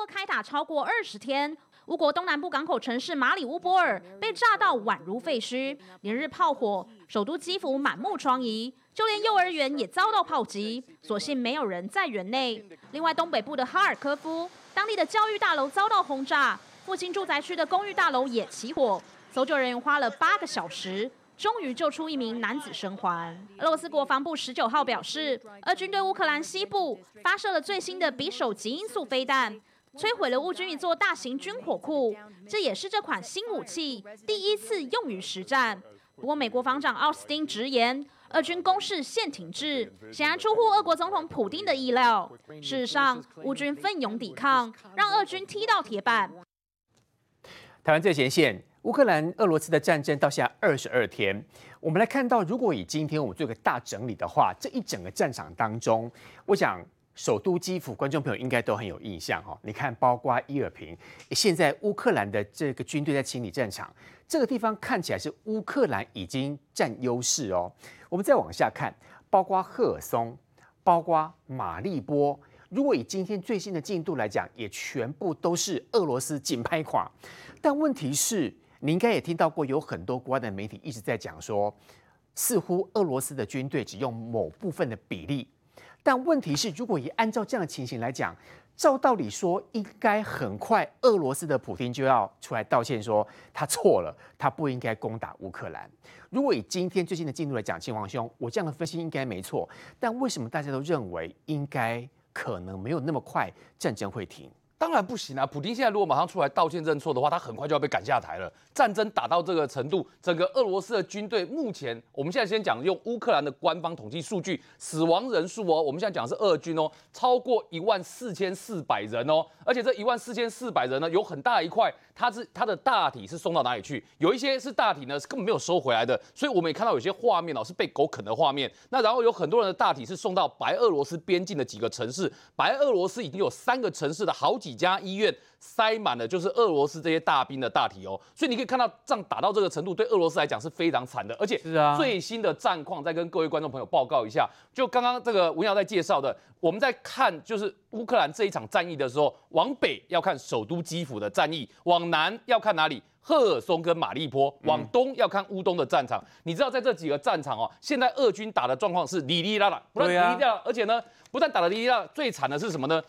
俄开打超过二十天，乌国东南部港口城市马里乌波尔被炸到宛如废墟，连日炮火，首都基辅满目疮痍，就连幼儿园也遭到炮击，所幸没有人在园内。另外，东北部的哈尔科夫，当地的教育大楼遭到轰炸，附近住宅区的公寓大楼也起火，搜救人员花了八个小时。终于救出一名男子生还。俄罗斯国防部十九号表示，俄军对乌克兰西部发射了最新的匕首极音速飞弹，摧毁了乌军一座大型军火库。这也是这款新武器第一次用于实战。不过，美国防长奥斯汀直言，俄军攻势现停滞，显然出乎俄国总统普丁的意料。事实上，乌军奋勇抵抗，让俄军踢到铁板。台湾最前线。乌克兰、俄罗斯的战争到现在二十二天，我们来看到，如果以今天我们做个大整理的话，这一整个战场当中，我想首都基辅，观众朋友应该都很有印象哈。你看，包括伊尔平，现在乌克兰的这个军队在清理战场，这个地方看起来是乌克兰已经占优势哦。我们再往下看，包括赫尔松，包括马利波，如果以今天最新的进度来讲，也全部都是俄罗斯紧拍垮。但问题是。你应该也听到过，有很多国外的媒体一直在讲说，似乎俄罗斯的军队只用某部分的比例。但问题是，如果以按照这样的情形来讲，照道理说，应该很快俄罗斯的普京就要出来道歉，说他错了，他不应该攻打乌克兰。如果以今天最新的进度来讲，亲王兄，我这样的分析应该没错。但为什么大家都认为应该可能没有那么快战争会停？当然不行啊！普丁现在如果马上出来道歉认错的话，他很快就要被赶下台了。战争打到这个程度，整个俄罗斯的军队目前，我们现在先讲用乌克兰的官方统计数据，死亡人数哦，我们现在讲的是俄军哦，超过一万四千四百人哦，而且这一万四千四百人呢，有很大一块，他是他的大体是送到哪里去？有一些是大体呢是根本没有收回来的，所以我们也看到有些画面哦是被狗啃的画面。那然后有很多人的大体是送到白俄罗斯边境的几个城市，白俄罗斯已经有三个城市的好几家医院。塞满了，就是俄罗斯这些大兵的大体哦，所以你可以看到仗打到这个程度，对俄罗斯来讲是非常惨的。而且最新的战况，再跟各位观众朋友报告一下。就刚刚这个文尧在介绍的，我们在看就是乌克兰这一场战役的时候，往北要看首都基辅的战役，往南要看哪里？赫尔松跟马利坡，往东要看乌东的战场。嗯、你知道在这几个战场哦，现在俄军打的状况是哩哩啦啦，不但哩哩啦啦，而且呢，不但打的哩哩啦啦，最惨的是什么呢？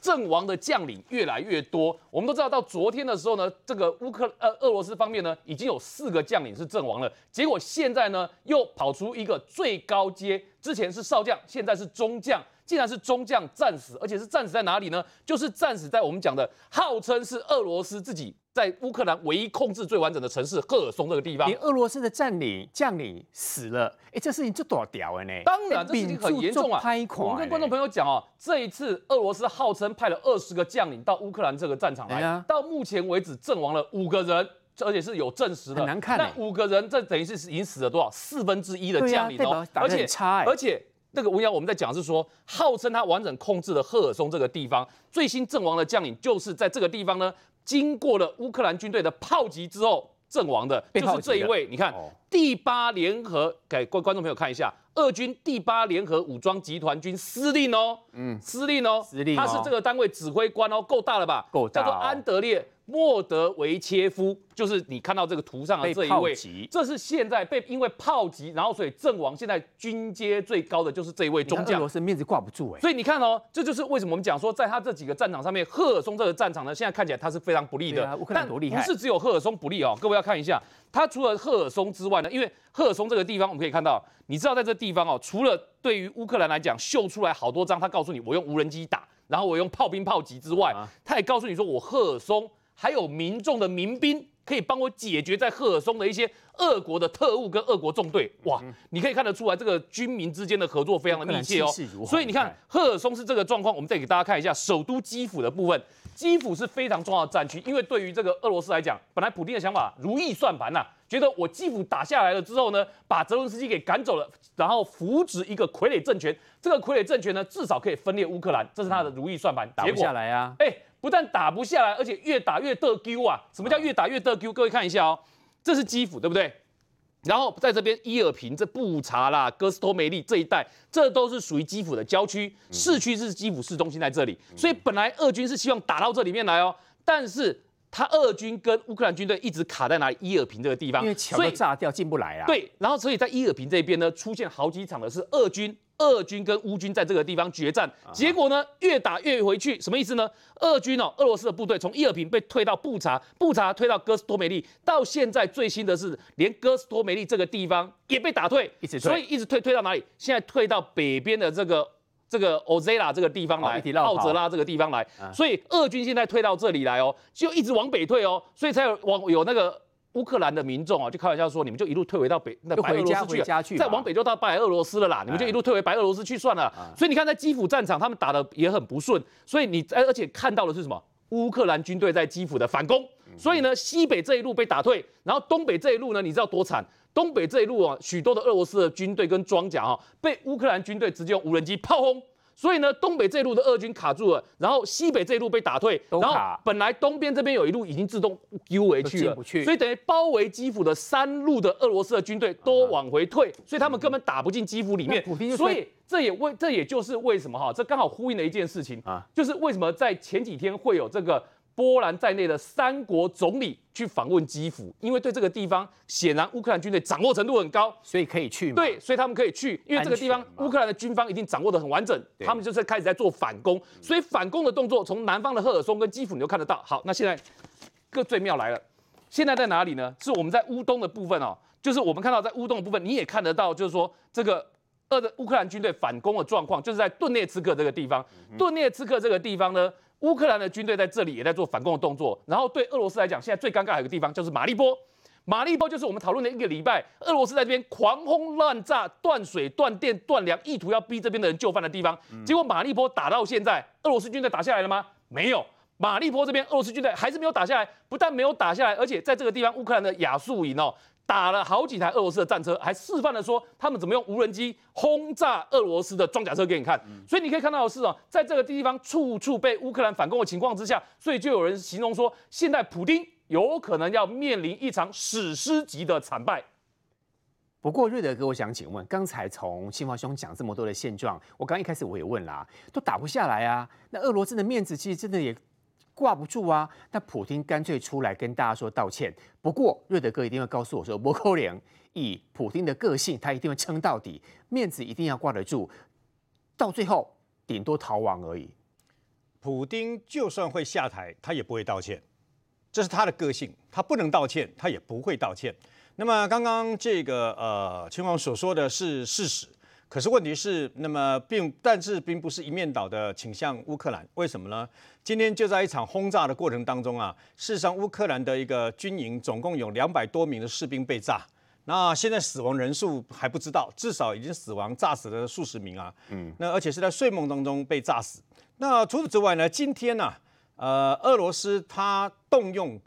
阵亡的将领越来越多，我们都知道，到昨天的时候呢，这个乌克呃俄罗斯方面呢，已经有四个将领是阵亡了。结果现在呢，又跑出一个最高阶，之前是少将，现在是中将，竟然是中将战死，而且是战死在哪里呢？就是战死在我们讲的号称是俄罗斯自己。在乌克兰唯一控制最完整的城市赫尔松这个地方，连俄罗斯的占领将领死了，哎、欸，这事情就多屌了呢？当然，这事情很严重啊！我们跟观众朋友讲哦，这一次俄罗斯号称派了二十个将领到乌克兰这个战场来，啊、到目前为止阵亡了五个人，而且是有证实的。很难看。那五个人，这等于是已经死了多少？四分之一的将领哦，而且而且那个文尧我们在讲是说，号称他完整控制了赫尔松这个地方，最新阵亡的将领就是在这个地方呢。经过了乌克兰军队的炮击之后阵亡的，就是这一位。你看，第八联合给观观众朋友看一下，俄军第八联合武装集团军司令哦，嗯，司令哦，司令，他是这个单位指挥官哦，够大了吧？够大，叫做安德烈。莫德维切夫就是你看到这个图上的这一位，这是现在被因为炮击，然后所以阵亡，现在军阶最高的就是这一位中将。俄罗斯面子挂不住哎，所以你看哦，这就是为什么我们讲说，在他这几个战场上面，赫尔松这个战场呢，现在看起来他是非常不利的。乌克兰多厉害，但不是只有赫尔松不利哦，各位要看一下，他除了赫尔松之外呢，因为赫尔松这个地方我们可以看到，你知道在这地方哦，除了对于乌克兰来讲秀出来好多张，他告诉你我用无人机打，然后我用炮兵炮击之外，他也告诉你说我赫尔松。还有民众的民兵可以帮我解决在赫尔松的一些俄国的特务跟俄国纵队，哇，你可以看得出来这个军民之间的合作非常的密切哦。所以你看赫尔松是这个状况，我们再给大家看一下首都基辅的部分。基辅是非常重要的战区，因为对于这个俄罗斯来讲，本来普京的想法如意算盘呐，觉得我基辅打下来了之后呢，把泽伦斯基给赶走了，然后扶植一个傀儡政权，这个傀儡政权呢至少可以分裂乌克兰，这是他的如意算盘。打不下来啊，哎。不但打不下来，而且越打越得丢啊！什么叫越打越得丢？各位看一下哦，这是基辅，对不对？然后在这边伊尔平、这布查啦、哥斯托梅利这一带，这都是属于基辅的郊区，市区是基辅市中心在这里，所以本来俄军是希望打到这里面来哦，但是他俄军跟乌克兰军队一直卡在哪里？伊尔平这个地方，因为桥都炸掉进不来啊。对，然后所以在伊尔平这边呢，出现好几场的是俄军。俄军跟乌军在这个地方决战，结果呢，越打越回去，什么意思呢？俄军哦，俄罗斯的部队从伊尔平被退到布查，布查推到哥斯托梅利，到现在最新的是，连哥斯托梅利这个地方也被打退，一直退，所以一直退退到哪里？现在退到北边的这个这个欧泽拉这个地方来，奥泽拉这个地方来，所以俄军现在退到这里来哦，就一直往北退哦，所以才有往有那个。乌克兰的民众啊，就开玩笑说，你们就一路退回到北那白俄罗斯去，再往北就到白俄罗斯了啦。你们就一路退回白俄罗斯去算了。所以你看，在基辅战场，他们打的也很不顺。所以你而且看到的是什么？乌克兰军队在基辅的反攻。所以呢，西北这一路被打退，然后东北这一路呢，你知道多惨？东北这一路啊，许多的俄罗斯的军队跟装甲啊，被乌克兰军队直接用无人机炮轰。所以呢，东北这一路的俄军卡住了，然后西北这一路被打退，然后本来东边这边有一路已经自动丢回去了，所以等于包围基辅的三路的俄罗斯的军队都往回退，所以他们根本打不进基辅里面。所以这也为这也就是为什么哈，这刚好呼应了一件事情啊，就是为什么在前几天会有这个。波兰在内的三国总理去访问基辅，因为对这个地方显然乌克兰军队掌握程度很高，所以可以去。对，所以他们可以去，因为这个地方乌克兰的军方已经掌握的很完整，他们就是开始在做反攻，所以反攻的动作从南方的赫尔松跟基辅你就看得到。好，那现在个最妙来了，现在在哪里呢？是我们在乌东的部分哦，就是我们看到在乌东的部分，你也看得到，就是说这个俄的乌克兰军队反攻的状况，就是在顿涅茨克这个地方，顿涅茨克这个地方呢。乌克兰的军队在这里也在做反攻的动作，然后对俄罗斯来讲，现在最尴尬的一个地方就是马利波。马利波就是我们讨论的一个礼拜，俄罗斯在这边狂轰滥炸、断水断电断粮，意图要逼这边的人就范的地方。结果马利波打到现在，俄罗斯军队打下来了吗？没有。马利波这边俄罗斯军队还是没有打下来，不但没有打下来，而且在这个地方乌克兰的亚速营哦。打了好几台俄罗斯的战车，还示范了说他们怎么用无人机轰炸俄罗斯的装甲车给你看。所以你可以看到的是哦，在这个地方处处被乌克兰反攻的情况之下，所以就有人形容说，现在普丁有可能要面临一场史诗级的惨败。不过瑞德哥，我想请问，刚才从清华兄讲这么多的现状，我刚一开始我也问啦，都打不下来啊，那俄罗斯的面子其实真的也。挂不住啊！那普丁干脆出来跟大家说道歉。不过瑞德哥一定会告诉我说，不可能，以普丁的个性，他一定会撑到底，面子一定要挂得住，到最后顶多逃亡而已。普丁就算会下台，他也不会道歉，这是他的个性，他不能道歉，他也不会道歉。那么刚刚这个呃，秦王所说的是事实。可是问题是，那么并但是并不是一面倒的倾向乌克兰，为什么呢？今天就在一场轰炸的过程当中啊，事实上乌克兰的一个军营总共有两百多名的士兵被炸，那现在死亡人数还不知道，至少已经死亡炸死了数十名啊，嗯，那而且是在睡梦当中被炸死。那除此之外呢，今天呢、啊，呃，俄罗斯它动用，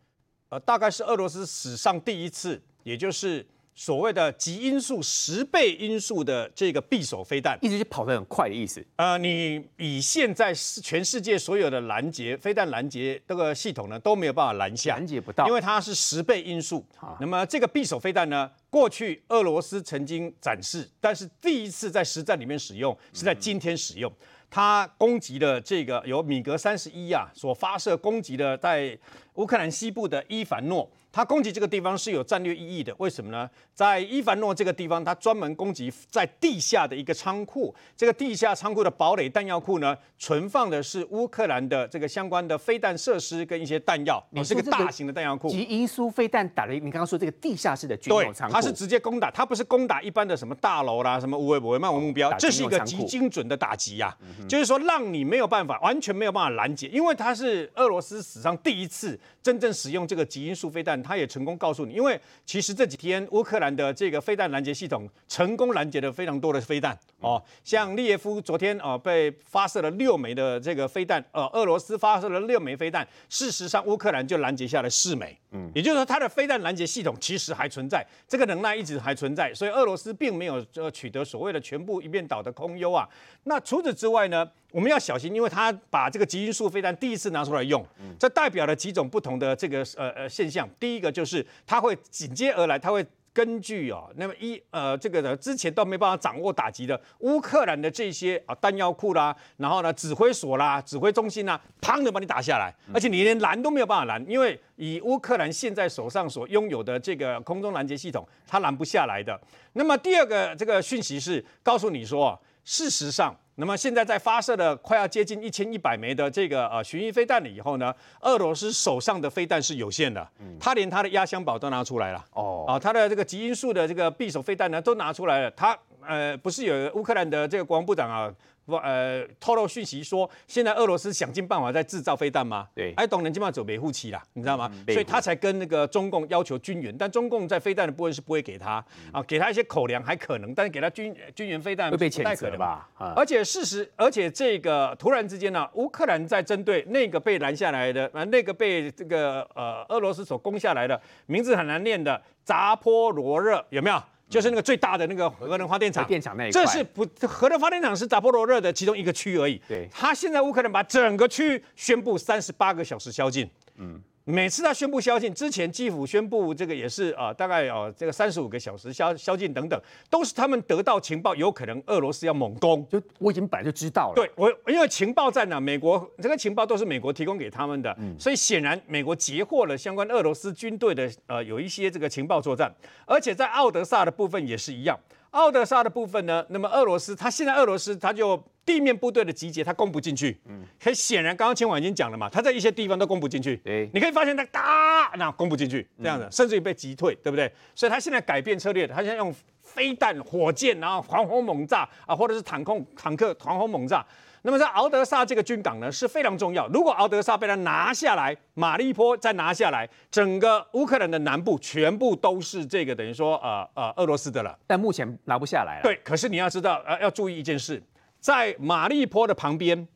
呃，大概是俄罗斯史上第一次，也就是。所谓的极音速十倍音速的这个匕首飞弹，一直是跑得很快的意思。呃，你以现在全世界所有的拦截飞弹拦截这个系统呢，都没有办法拦下，拦截不到，因为它是十倍音速。啊、那么这个匕首飞弹呢，过去俄罗斯曾经展示，但是第一次在实战里面使用是在今天使用。它攻击的这个由米格三十一啊所发射攻击的，在乌克兰西部的伊凡诺。他攻击这个地方是有战略意义的，为什么呢？在伊凡诺这个地方，他专门攻击在地下的一个仓库。这个地下仓库的堡垒弹药库呢，存放的是乌克兰的这个相关的飞弹设施跟一些弹药。你是个大型的弹药库。极音速飞弹打了，你刚刚说这个地下室的军用仓库。它是直接攻打，它不是攻打一般的什么大楼啦，什么无为不为漫无目标，这是一个极精准的打击呀、啊。就是说，让你没有办法，完全没有办法拦截，因为它是俄罗斯史上第一次真正使用这个极音速飞弹，他也成功告诉你。因为其实这几天乌克兰的这个飞弹拦截系统成功拦截了非常多的飞弹哦，像利耶夫昨天哦被发射了六枚的这个飞弹，呃，俄罗斯发射了六枚飞弹，事实上乌克兰就拦截下了四枚，嗯，也就是说它的飞弹拦截系统其实还存在，这个能耐一直还存在，所以俄罗斯并没有呃取得所谓的全部一面倒的空优啊。那除此之外呢？我们要小心，因为他把这个极音速飞弹第一次拿出来用，这代表了几种不同的这个呃呃现象。第一个就是它会紧接而来，它会根据哦，那么一呃这个呢，之前都没办法掌握打击的乌克兰的这些啊弹药库啦，然后呢指挥所啦、指挥中心啦，砰的把你打下来，而且你连拦都没有办法拦，因为以乌克兰现在手上所拥有的这个空中拦截系统，它拦不下来的。那么第二个这个讯息是告诉你说，事实上。那么现在在发射了快要接近一千一百枚的这个呃巡弋飞弹了以后呢，俄罗斯手上的飞弹是有限的，他连他的压箱宝都拿出来了，哦，啊，他的这个极音速的这个匕首飞弹呢都拿出来了，他呃不是有乌克兰的这个国防部长啊。不呃，透露讯息说，现在俄罗斯想尽办法在制造飞弹吗？对，哎，懂人尽办法走维护期啦，你知道吗？嗯、所以他才跟那个中共要求军援，但中共在飞弹的部分是不会给他、嗯、啊，给他一些口粮还可能，但是给他军军援飞弹会被谴责吧？嗯、而且事实，而且这个突然之间呢、啊，乌克兰在针对那个被拦下来的，呃，那个被这个呃俄罗斯所攻下来的，名字很难念的扎波罗热，有没有？就是那个最大的那个核能发电厂，电厂那一块，这是不核能发电厂是扎波罗热的其中一个区而已。对，他现在乌克兰把整个区域宣布三十八个小时宵禁。嗯。每次他宣布宵禁之前，基辅宣布这个也是啊、呃，大概啊、呃、这个三十五个小时宵宵禁等等，都是他们得到情报，有可能俄罗斯要猛攻。就我已经本来就知道了。对，我因为情报站呢，美国这个情报都是美国提供给他们的，嗯、所以显然美国截获了相关俄罗斯军队的呃有一些这个情报作战，而且在奥德萨的部分也是一样。奥德萨的部分呢，那么俄罗斯他现在俄罗斯他就。地面部队的集结，他攻不进去。嗯，很显然，刚刚清晚已经讲了嘛，他在一些地方都攻不进去。对，你可以发现他打，那攻不进去，这样的，甚至于被击退，对不对？所以他现在改变策略，他现在用飞弹、火箭，然后狂轰猛炸啊，或者是坦克、坦克狂轰猛炸。那么在敖德萨这个军港呢是非常重要。如果敖德萨被他拿下来，马利坡再拿下来，整个乌克兰的南部全部都是这个等于说呃呃俄罗斯的了。但目前拿不下来了。对，可是你要知道，呃，要注意一件事。在马利坡的旁边，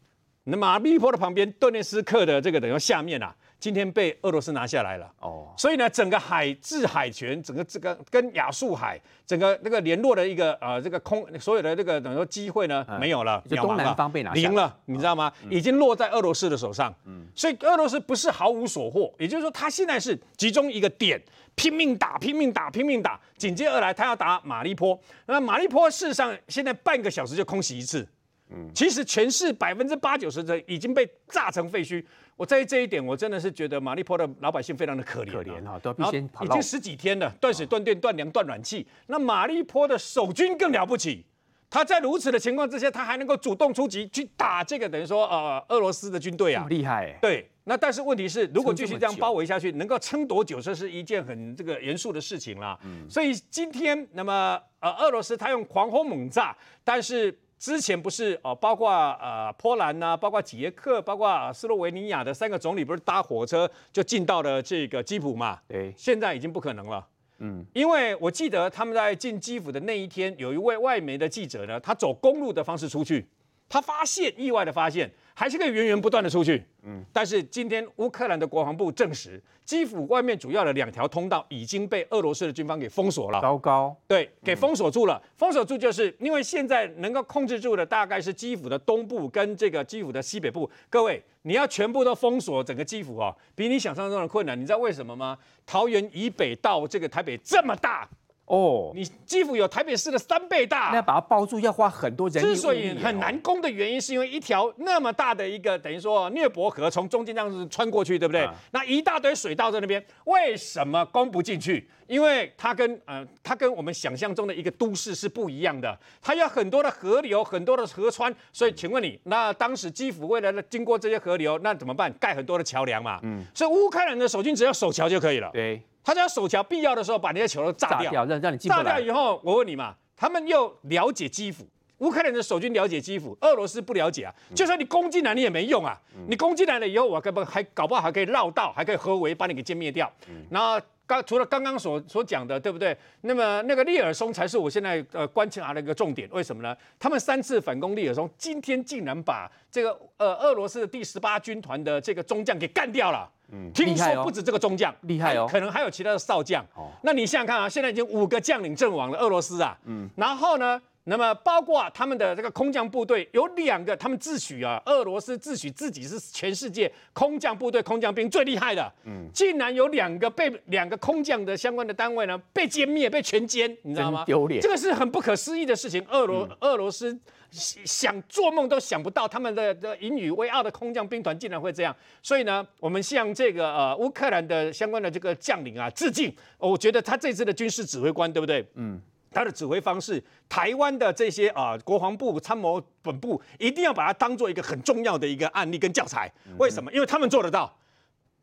那马利坡的旁边，顿涅斯克的这个等于说下面啊，今天被俄罗斯拿下来了。哦，所以呢，整个海制海权，整个这个跟亚速海整个那个联络的一个呃这个空所有的这个等于说机会呢没有了，就东南方被拿下零了，你知道吗？已经落在俄罗斯的手上。嗯，所以俄罗斯不是毫无所获，也就是说，他现在是集中一个点。拼命打，拼命打，拼命打，紧接而来，他要打马利坡。那马利坡事实上现在半个小时就空袭一次。嗯，其实全市百分之八九十的已经被炸成废墟。我在这一点，我真的是觉得马利坡的老百姓非常的可怜，可怜哈，都必须已经十几天了，断水断电断粮断暖气。那马利坡的守军更了不起，他在如此的情况之下，他还能够主动出击去打这个等于说呃俄罗斯的军队啊，厉害欸。对。那但是问题是，如果继续这样包围下去，能够撑多久，这是一件很这个严肃的事情啦。嗯，所以今天那么呃，俄罗斯他用狂轰猛炸，但是之前不是哦，包括呃波兰呐，包括捷克，包括斯洛维尼亚的三个总理，不是搭火车就进到了这个基辅嘛？对，现在已经不可能了。嗯，因为我记得他们在进基辅的那一天，有一位外媒的记者呢，他走公路的方式出去，他发现意外的发现。还是可以源源不断的出去，嗯，但是今天乌克兰的国防部证实，基辅外面主要的两条通道已经被俄罗斯的军方给封锁了。糟糕，对，给封锁住了。嗯、封锁住就是因为现在能够控制住的大概是基辅的东部跟这个基辅的西北部。各位，你要全部都封锁整个基辅哦，比你想象中的困难。你知道为什么吗？桃园以北到这个台北这么大。哦，你基辅有台北市的三倍大，那把它包住要花很多人。之所以很难攻的原因，是因为一条那么大的一个等于说涅伯河从中间这样子穿过去，对不对？啊、那一大堆水道在那边，为什么攻不进去？因为它跟呃，它跟我们想象中的一个都市是不一样的，它有很多的河流，很多的河川。所以，请问你，那当时基辅为了经过这些河流，那怎么办？盖很多的桥梁嘛。嗯。所以乌克兰的守军只要守桥就可以了。对。他只要守桥，必要的时候把那些桥都炸掉，炸掉，让让你进。炸掉以后，我问你嘛，他们又了解基辅，乌克兰的守军了解基辅，俄罗斯不了解啊。就算你攻进来，你也没用啊。你攻进来了以后，我根本还搞不好还可以绕道，还可以合围把你给歼灭掉。然后刚除了刚刚所所讲的，对不对？那么那个利尔松才是我现在呃观察的一个重点。为什么呢？他们三次反攻利尔松，今天竟然把这个呃俄罗斯的第十八军团的这个中将给干掉了。嗯，听说不止这个中将厉害哦，可能还有其他的少将。哦，那你想想看啊，现在已经五个将领阵亡了，俄罗斯啊。嗯，然后呢，那么包括他们的这个空降部队有两个，他们自诩啊，俄罗斯自诩自己是全世界空降部队空降兵最厉害的，嗯，竟然有两个被两个空降的相关的单位呢被歼灭，被全歼，你知道吗？丢脸，这个是很不可思议的事情。俄罗、嗯、俄罗斯想做梦都想不到，他们的的引以为傲的空降兵团竟然会这样。所以呢，我们向这个呃乌克兰的相关的这个将领啊致敬。我觉得他这次的军事指挥官对不对？嗯。他的指挥方式，台湾的这些啊，国防部参谋本部一定要把它当做一个很重要的一个案例跟教材。为什么？因为他们做得到，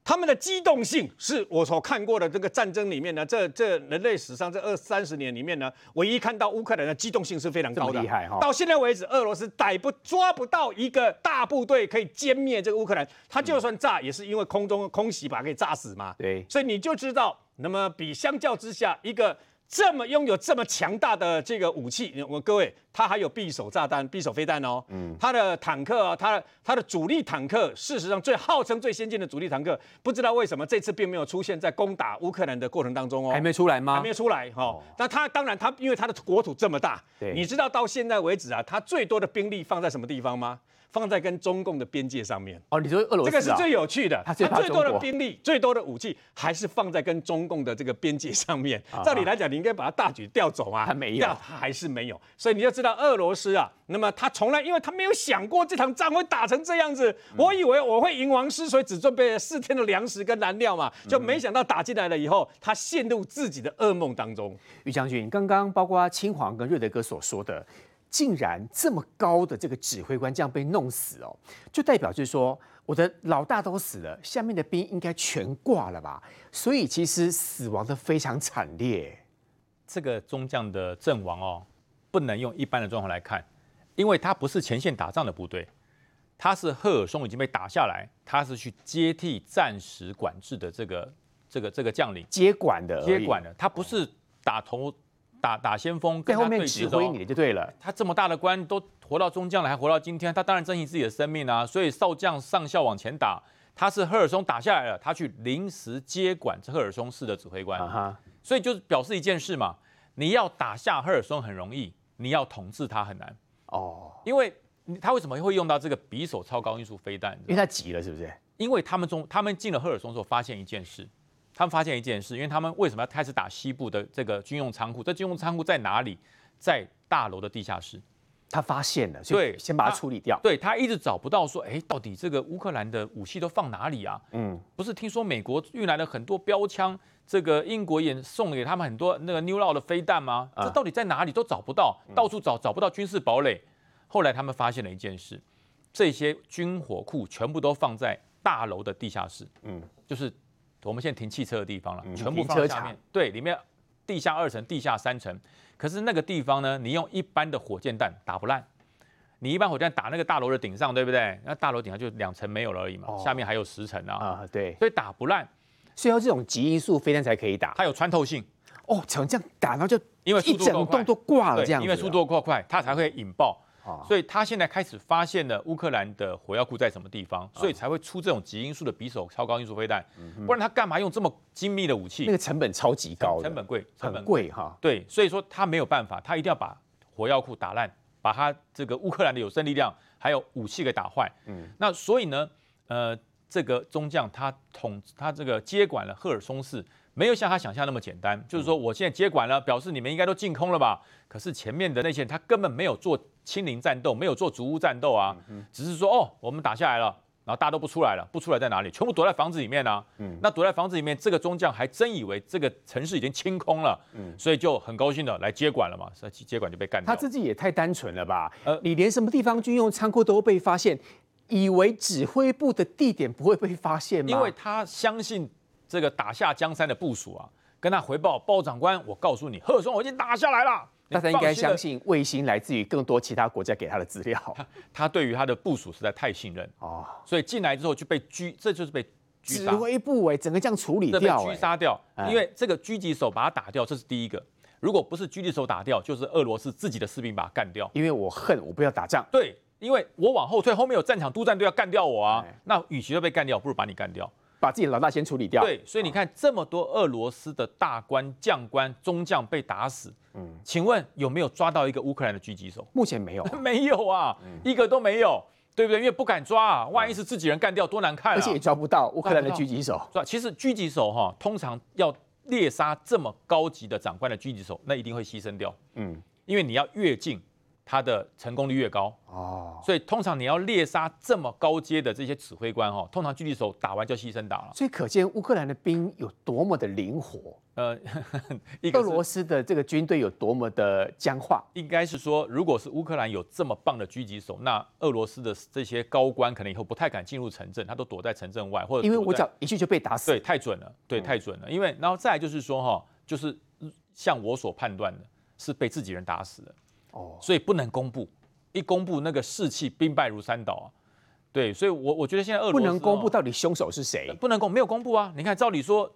他们的机动性是我所看过的这个战争里面呢，这这人类史上这二三十年里面呢，唯一看到乌克兰的机动性是非常高的。厉害哈！到现在为止，俄罗斯逮不抓不到一个大部队可以歼灭这个乌克兰，他就算炸也是因为空中空袭把它给炸死嘛。对，所以你就知道，那么比相较之下一个。这么拥有这么强大的这个武器，我各位，它还有匕首炸弹、匕首飞弹哦。嗯，他的坦克啊，他他的主力坦克，事实上最号称最先进的主力坦克，不知道为什么这次并没有出现在攻打乌克兰的过程当中哦。还没出来吗？还没出来哈。那它当然，它因为它的国土这么大，对，你知道到现在为止啊，它最多的兵力放在什么地方吗？放在跟中共的边界上面哦，你说俄罗斯、啊、这个是最有趣的，他最多的兵力、最多的武器还是放在跟中共的这个边界上面。照理来讲，你应该把它大举调走啊，他没有，他还是没有。所以你就知道俄罗斯啊，那么他从来因为他没有想过这场仗会打成这样子。嗯、我以为我会赢王失水，只准备了四天的粮食跟燃料嘛，就没想到打进来了以后，他陷入自己的噩梦当中。于将军，刚刚包括青黄跟瑞德哥所说的。竟然这么高的这个指挥官这样被弄死哦，就代表就是说我的老大都死了，下面的兵应该全挂了吧？所以其实死亡的非常惨烈。这个中将的阵亡哦，不能用一般的状况来看，因为他不是前线打仗的部队，他是赫尔松已经被打下来，他是去接替暂时管制的这个这个这个将领接管的接管的，他不是打头。打打先锋，跟他对指挥你的就对了。他这么大的官都活到中将了，还活到今天，他当然珍惜自己的生命啊。所以少将上校往前打，他是赫尔松打下来了，他去临时接管这赫尔松市的指挥官。Uh huh. 所以就表示一件事嘛，你要打下赫尔松很容易，你要统治他很难。哦，因为他为什么会用到这个匕首超高音速飞弹？因为他急了，是不是？因为他们中他们进了赫尔松之后，发现一件事。他们发现一件事，因为他们为什么要开始打西部的这个军用仓库？这军用仓库在哪里？在大楼的地下室。他发现了，所以先把它处理掉。对，他一直找不到，说，哎，到底这个乌克兰的武器都放哪里啊？嗯，不是听说美国运来了很多标枪，这个英国也送给他们很多那个 New Law 的飞弹吗？这到底在哪里都找不到，到处找找不到军事堡垒。后来他们发现了一件事，这些军火库全部都放在大楼的地下室。嗯，就是。我们现在停汽车的地方了，全部放在下面。对，里面地下二层、地下三层。可是那个地方呢，你用一般的火箭弹打不烂。你一般火箭弹打那个大楼的顶上，对不对？那大楼顶上就两层没有了而已嘛，下面还有十层啊。啊，对。所以打不烂，需要这种极音速飞弹才可以打。它有穿透性。哦，成这样打，然后就因为一整栋都挂了这样。因为速度够快，它才会引爆。所以他现在开始发现了乌克兰的火药库在什么地方，所以才会出这种极音速的匕首超高音速飞弹。不然他干嘛用这么精密的武器？那个成本超级高，成本贵，成本贵哈。对，所以说他没有办法，他一定要把火药库打烂，把他这个乌克兰的有生力量还有武器给打坏。嗯，那所以呢，呃，这个中将他统他这个接管了赫尔松市。没有像他想象那么简单，就是说我现在接管了，表示你们应该都进空了吧？可是前面的那些人他根本没有做清零战斗，没有做逐屋战斗啊，只是说哦，我们打下来了，然后大家都不出来了，不出来在哪里？全部躲在房子里面啊。那躲在房子里面，这个中将还真以为这个城市已经清空了，所以就很高兴的来接管了嘛。所以接管就被干掉。他自己也太单纯了吧？呃，你连什么地方军用仓库都被发现，以为指挥部的地点不会被发现吗？因为他相信。这个打下江山的部署啊，跟他回报，包长官，我告诉你，赫尔松我已经打下来了。大家应该相信卫星来自于更多其他国家给他的资料。他，他对于他的部署实在太信任哦，所以进来之后就被狙，这就是被狙杀。指挥部哎，整个这样处理掉，被狙杀掉。因为这个狙击手把他打掉，这是第一个。如果不是狙击手打掉，就是俄罗斯自己的士兵把他干掉。因为我恨，我不要打仗。对，因为我往后退，后面有战场督战队要干掉我啊。那与其都被干掉，不如把你干掉。把自己的老大先处理掉。对，所以你看这么多俄罗斯的大官、将官、中将被打死，嗯，请问有没有抓到一个乌克兰的狙击手？目前没有，没有啊，一个都没有，对不对？因为不敢抓啊，万一是自己人干掉，多难看啊！而且也抓不到乌克兰的狙击手。是吧？其实狙击手哈，通常要猎杀这么高级的长官的狙击手，那一定会牺牲掉，嗯，因为你要越境。他的成功率越高哦，所以通常你要猎杀这么高阶的这些指挥官哈，通常狙击手打完就牺牲打了。所以可见乌克兰的兵有多么的灵活，呃，俄罗斯的这个军队有多么的僵化。应该是说，如果是乌克兰有这么棒的狙击手，那俄罗斯的这些高官可能以后不太敢进入城镇，他都躲在城镇外，或者因为我只要一去就被打死。对，太准了，对，太准了。因为然后再来就是说哈，就是像我所判断的，是被自己人打死的。哦，所以不能公布，一公布那个士气兵败如山倒啊。对，所以我我觉得现在俄罗斯不能公布到底凶手是谁，不能公没有公布啊。你看，照理说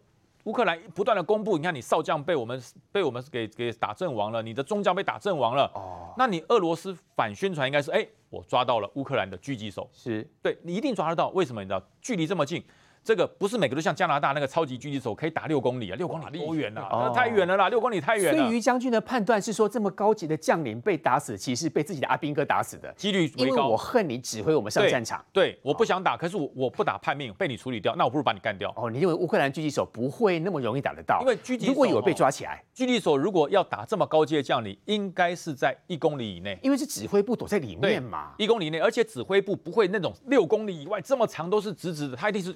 乌克兰不断的公布，你看你少将被我们被我们给给打阵亡了，你的中将被打阵亡了。哦，那你俄罗斯反宣传应该是，哎，我抓到了乌克兰的狙击手，是对你一定抓得到。为什么？你知道距离这么近。这个不是每个都像加拿大那个超级狙击手可以打六公里啊，六公里多远啊？那太远了啦，六公里太远了。所以于将军的判断是说，这么高级的将领被打死，其实是被自己的阿兵哥打死的几率为高。因为我恨你指挥我们上战场，对，对，我不想打，可是我我不打叛命，被你处理掉，那我不如把你干掉。哦，你认为乌克兰狙击手不会那么容易打得到？因为狙击手如果有被抓起来，狙击手如果要打这么高阶的将领，应该是在一公里以内，因为是指挥部躲在里面嘛，一公里以内，而且指挥部不会那种六公里以外这么长都是直直的，他一定是。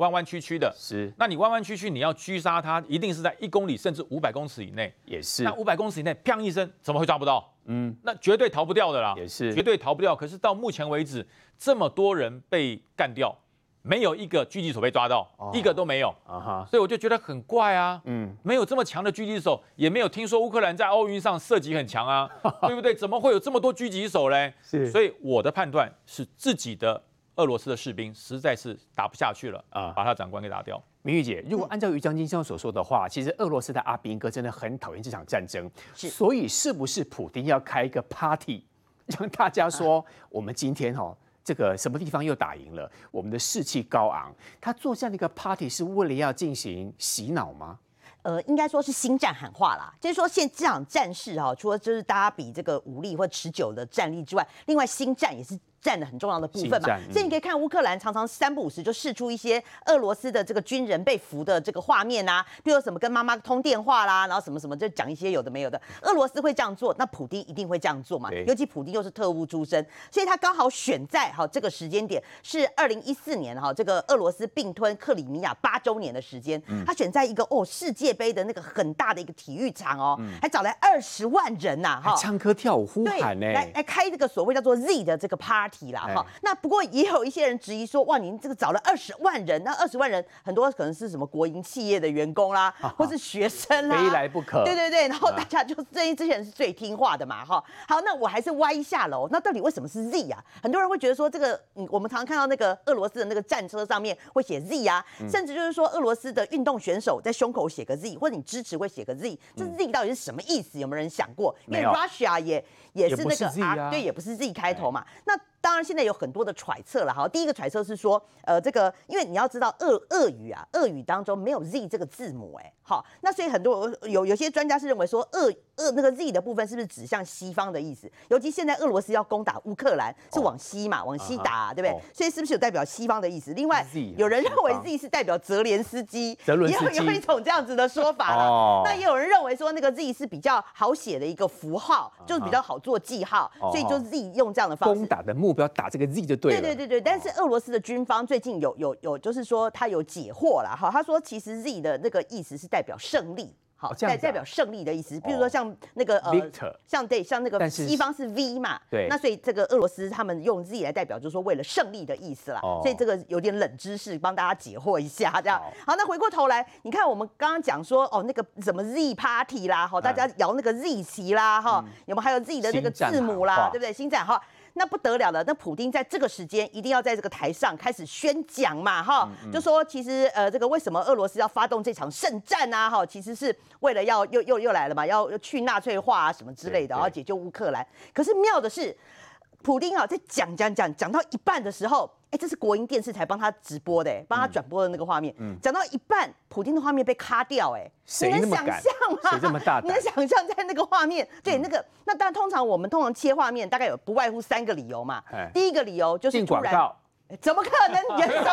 弯弯曲曲的，是。那你弯弯曲曲，你要狙杀它，一定是在一公里甚至五百公尺以内，也是。那五百公尺以内，砰一声，怎么会抓不到？嗯，那绝对逃不掉的啦，也是，绝对逃不掉。可是到目前为止，这么多人被干掉，没有一个狙击手被抓到，哦、一个都没有啊哈。所以我就觉得很怪啊，嗯，没有这么强的狙击手，也没有听说乌克兰在奥运上射击很强啊，对不对？怎么会有这么多狙击手嘞？是。所以我的判断是自己的。俄罗斯的士兵实在是打不下去了啊，把他长官给打掉。明玉姐，如果按照于将军先生所说的话，其实俄罗斯的阿兵哥真的很讨厌这场战争，所以是不是普丁要开一个 party，让大家说我们今天哦，这个什么地方又打赢了，我们的士气高昂。他做这样的一个 party 是为了要进行洗脑吗？呃，应该说是新战喊话啦，就是说现这场战事哈，除了就是大家比这个武力或持久的战力之外，另外新战也是。占了很重要的部分嘛，所以你可以看乌克兰常常三不五时就试出一些俄罗斯的这个军人被俘的这个画面啊，比如什么跟妈妈通电话啦，然后什么什么就讲一些有的没有的。俄罗斯会这样做，那普丁一定会这样做嘛？尤其普丁又是特务出身，所以他刚好选在哈这个时间点是二零一四年哈这个俄罗斯并吞克里米亚八周年的时间，他选在一个哦世界杯的那个很大的一个体育场哦，还找来二十万人呐哈，唱歌跳舞呼喊呢，来来开这个所谓叫做 Z 的这个 party 啦哈。那不过也有一些人质疑说，哇，您这个找了二十万人，那二十万人很多可能是什么国营企业的员工啦，或是学生啦，非来不可。对对对，然后大家就这些这些人是最听话的嘛，哈。好，那我还是歪一下喽。那到底为什么是 Z 啊？很多人会觉得说，这个嗯，我们常常看到那个俄罗斯的那个战车上面会写 Z 啊，甚至就是说俄罗斯的运动选手在胸口写个 Z，或者你支持会写个 Z，这 Z 到底是什么意思？有没有人想过？因为 Russia 也也是那个啊，对，也不是 Z 开头嘛。那当然，现在有很多的揣测了哈。第一个揣测是说，呃，这个因为你要知道俄俄语啊，俄语当中没有 Z 这个字母，哎，好，那所以很多有有些专家是认为说，俄俄那个 Z 的部分是不是指向西方的意思？尤其现在俄罗斯要攻打乌克兰，是往西嘛，往西打，啊，对不对？所以是不是有代表西方的意思？另外，有人认为 Z 是代表泽连斯基，也有有一种这样子的说法了。那也有人认为说，那个 Z 是比较好写的一个符号，就是比较好做记号，所以就 Z 用这样的方式攻打的目。目标打这个 Z 就对了。对对对对，但是俄罗斯的军方最近有有有，就是说他有解惑了哈。他说其实 Z 的那个意思是代表胜利，好，代代表胜利的意思。比如说像那个呃，像对像那个西方是 V 嘛，对，那所以这个俄罗斯他们用 Z 来代表，就是说为了胜利的意思啦。所以这个有点冷知识，帮大家解惑一下，这样。好，那回过头来，你看我们刚刚讲说哦，那个什么 Z Party 啦，哈，大家摇那个 Z 旗啦，哈，有没有还有 Z 的那个字母啦，对不对？新展哈。那不得了了，那普丁在这个时间一定要在这个台上开始宣讲嘛，哈，嗯嗯、就说其实呃，这个为什么俄罗斯要发动这场圣战啊，哈，其实是为了要又又又来了嘛，要去纳粹化啊什么之类的，然后解救乌克兰。可是妙的是，普丁啊在讲讲讲讲到一半的时候，哎，这是国营电视台帮他直播的，帮他转播的那个画面。讲到一半，普京的画面被卡掉，哎，谁那么敢？谁这么大胆？你能想象在那个画面？对，那个那但通常我们通常切画面，大概有不外乎三个理由嘛。第一个理由就是突然。怎么可能？元首